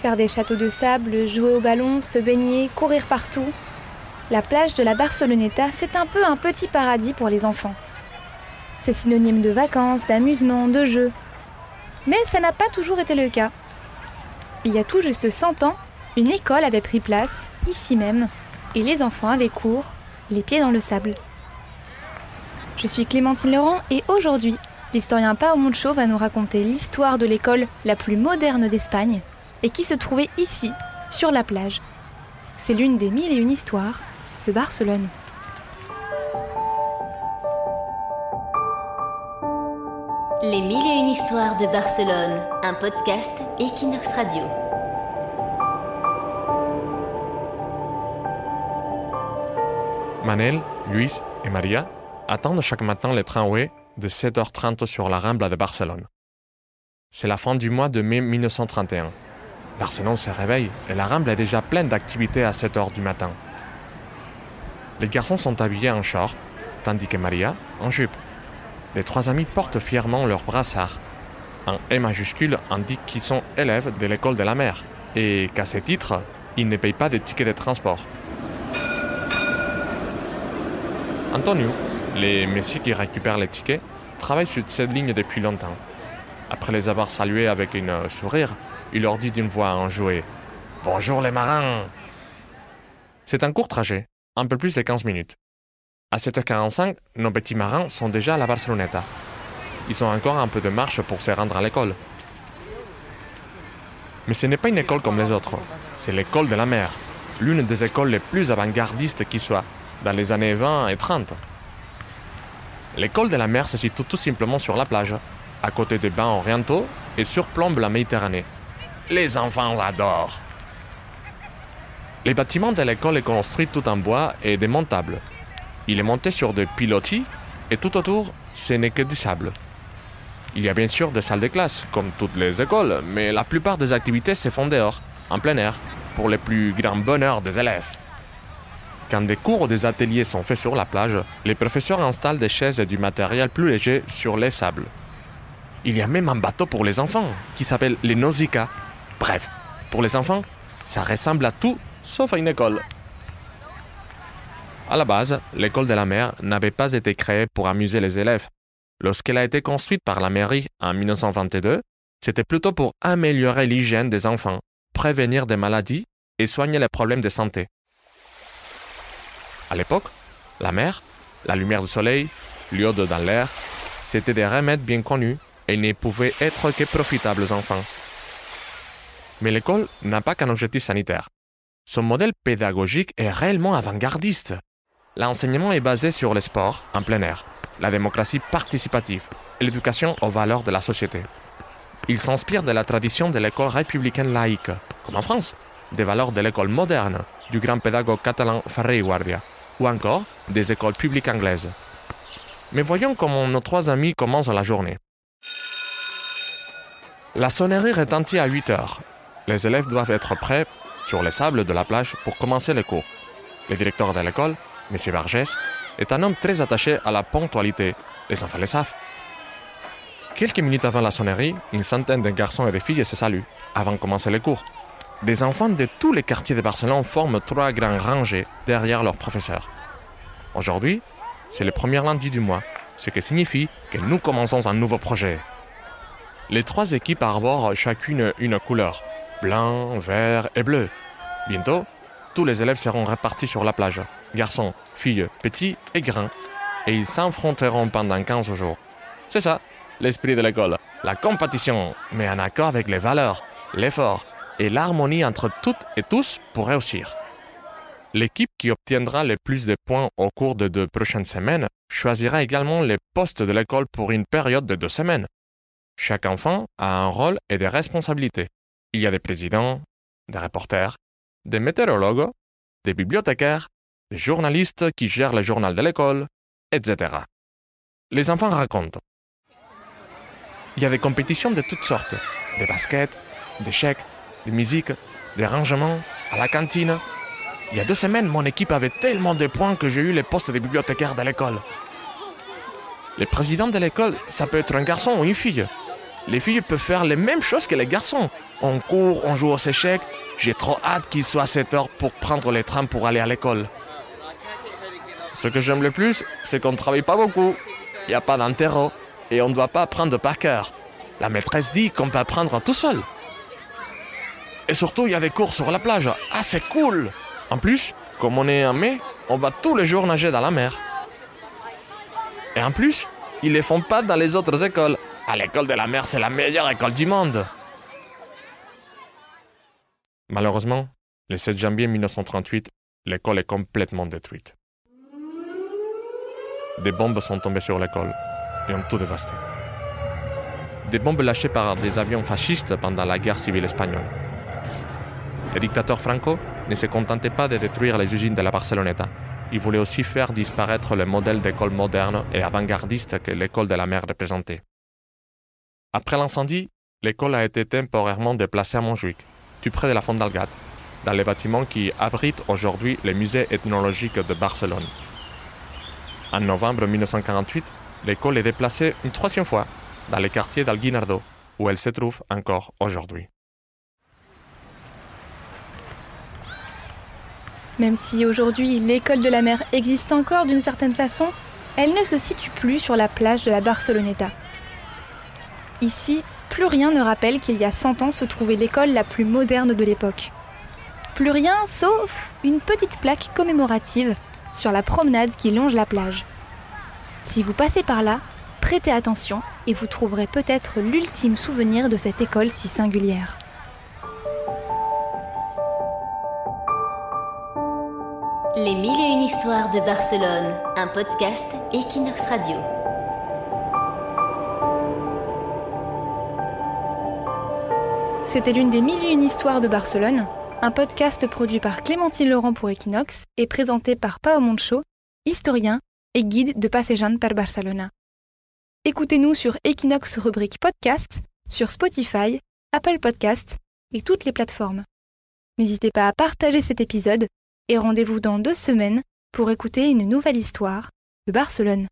Faire des châteaux de sable, jouer au ballon, se baigner, courir partout. La plage de la Barceloneta, c'est un peu un petit paradis pour les enfants. C'est synonyme de vacances, d'amusement, de jeux. Mais ça n'a pas toujours été le cas. Il y a tout juste 100 ans, une école avait pris place, ici même, et les enfants avaient cours, les pieds dans le sable. Je suis Clémentine Laurent et aujourd'hui, l'historien Pao Moncho va nous raconter l'histoire de l'école la plus moderne d'Espagne et qui se trouvait ici, sur la plage. C'est l'une des mille et une histoires de Barcelone. Les mille et une histoires de Barcelone, un podcast Equinox Radio. Manel, Luis et Maria attendent chaque matin le tramway de 7h30 sur la Rambla de Barcelone. C'est la fin du mois de mai 1931. Barcelone se réveille et la Rambla est déjà pleine d'activités à 7h du matin. Les garçons sont habillés en short, tandis que Maria en jupe. Les trois amis portent fièrement leurs brassards. Un E majuscule indique qu'ils sont élèves de l'école de la mer et qu'à ce titre, ils ne payent pas de tickets de transport. Antonio, les messieurs qui récupèrent les tickets, travaille sur cette ligne depuis longtemps. Après les avoir salués avec un sourire, il leur dit d'une voix enjouée Bonjour les marins C'est un court trajet, un peu plus de 15 minutes. À 7h45, nos petits marins sont déjà à la Barceloneta. Ils ont encore un peu de marche pour se rendre à l'école. Mais ce n'est pas une école comme les autres, c'est l'école de la mer, l'une des écoles les plus avant-gardistes qui soit, dans les années 20 et 30. L'école de la mer se situe tout simplement sur la plage, à côté des bains orientaux et surplombe la Méditerranée. Les enfants adorent. Les bâtiments de l'école est construit tout en bois et démontable. Il est monté sur des pilotis et tout autour, ce n'est que du sable. Il y a bien sûr des salles de classe, comme toutes les écoles, mais la plupart des activités se font dehors, en plein air, pour le plus grand bonheur des élèves. Quand des cours ou des ateliers sont faits sur la plage, les professeurs installent des chaises et du matériel plus léger sur les sables. Il y a même un bateau pour les enfants, qui s'appelle les Nausicaa. Bref, pour les enfants, ça ressemble à tout sauf à une école. À la base, l'école de la mer n'avait pas été créée pour amuser les élèves. Lorsqu'elle a été construite par la mairie en 1922, c'était plutôt pour améliorer l'hygiène des enfants, prévenir des maladies et soigner les problèmes de santé. À l'époque, la mer, la lumière du soleil, l'iode dans l'air, c'était des remèdes bien connus et ne pouvaient être que profitables aux enfants. Mais l'école n'a pas qu'un objectif sanitaire. Son modèle pédagogique est réellement avant-gardiste. L'enseignement est basé sur le sport en plein air, la démocratie participative et l'éducation aux valeurs de la société. Il s'inspire de la tradition de l'école républicaine laïque, comme en France, des valeurs de l'école moderne du grand pédagogue catalan Ferrer Guardia, ou encore des écoles publiques anglaises. Mais voyons comment nos trois amis commencent la journée. La sonnerie retentit à 8 heures. Les élèves doivent être prêts sur les sables de la plage pour commencer les cours. Le directeur de l'école, M. Vergès, est un homme très attaché à la ponctualité. Les enfants le savent. Quelques minutes avant la sonnerie, une centaine de garçons et de filles se saluent avant de commencer les cours. Des enfants de tous les quartiers de Barcelone forment trois grandes rangées derrière leurs professeurs. Aujourd'hui, c'est le premier lundi du mois, ce qui signifie que nous commençons un nouveau projet. Les trois équipes arborent chacune une couleur, blanc, vert et bleu. Bientôt, tous les élèves seront répartis sur la plage, garçons, filles, petits et grands, et ils s'affronteront pendant 15 jours. C'est ça, l'esprit de l'école, la compétition, mais en accord avec les valeurs, l'effort et l'harmonie entre toutes et tous pour réussir. L'équipe qui obtiendra le plus de points au cours de deux prochaines semaines choisira également les postes de l'école pour une période de deux semaines. Chaque enfant a un rôle et des responsabilités. Il y a des présidents, des reporters, des météorologues, des bibliothécaires, des journalistes qui gèrent le journal de l'école, etc. Les enfants racontent. Il y a des compétitions de toutes sortes, des baskets, des chèques, des musiques, des rangements, à la cantine. Il y a deux semaines, mon équipe avait tellement de points que j'ai eu le poste de bibliothécaire de l'école. Le président de l'école, ça peut être un garçon ou une fille. Les filles peuvent faire les mêmes choses que les garçons, On court, on joue aux échecs. J'ai trop hâte qu'il soit 7 heures pour prendre les trams pour aller à l'école. Ce que j'aime le plus, c'est qu'on ne travaille pas beaucoup. Il n'y a pas d'interro et on ne doit pas apprendre par cœur. La maîtresse dit qu'on peut apprendre tout seul. Et surtout, il y a des cours sur la plage. Ah, c'est cool En plus, comme on est en mai, on va tous les jours nager dans la mer. Et en plus, ils les font pas dans les autres écoles. À l'école de la mer, c'est la meilleure école du monde. Malheureusement, le 7 janvier 1938, l'école est complètement détruite. Des bombes sont tombées sur l'école et ont tout dévasté. Des bombes lâchées par des avions fascistes pendant la guerre civile espagnole. Le dictateur Franco ne se contentait pas de détruire les usines de la Barceloneta. Il voulait aussi faire disparaître le modèle d'école moderne et avant-gardiste que l'école de la mer représentait. Après l'incendie, l'école a été temporairement déplacée à Montjuic, tout près de la Fondalgat, dans les bâtiments qui abritent aujourd'hui le musée ethnologique de Barcelone. En novembre 1948, l'école est déplacée une troisième fois dans le quartier d'Alguinardo, où elle se trouve encore aujourd'hui. Même si aujourd'hui l'école de la mer existe encore d'une certaine façon, elle ne se situe plus sur la plage de la Barceloneta. Ici, plus rien ne rappelle qu'il y a 100 ans se trouvait l'école la plus moderne de l'époque. Plus rien sauf une petite plaque commémorative sur la promenade qui longe la plage. Si vous passez par là, prêtez attention et vous trouverez peut-être l'ultime souvenir de cette école si singulière. Les mille et une histoires de Barcelone, un podcast Equinox Radio. C'était l'une des mille et une histoires de Barcelone, un podcast produit par Clémentine Laurent pour Equinox et présenté par Pao Moncho, historien et guide de Passejan per Barcelona. Écoutez-nous sur Equinox rubrique podcast, sur Spotify, Apple Podcast et toutes les plateformes. N'hésitez pas à partager cet épisode et rendez-vous dans deux semaines pour écouter une nouvelle histoire de Barcelone.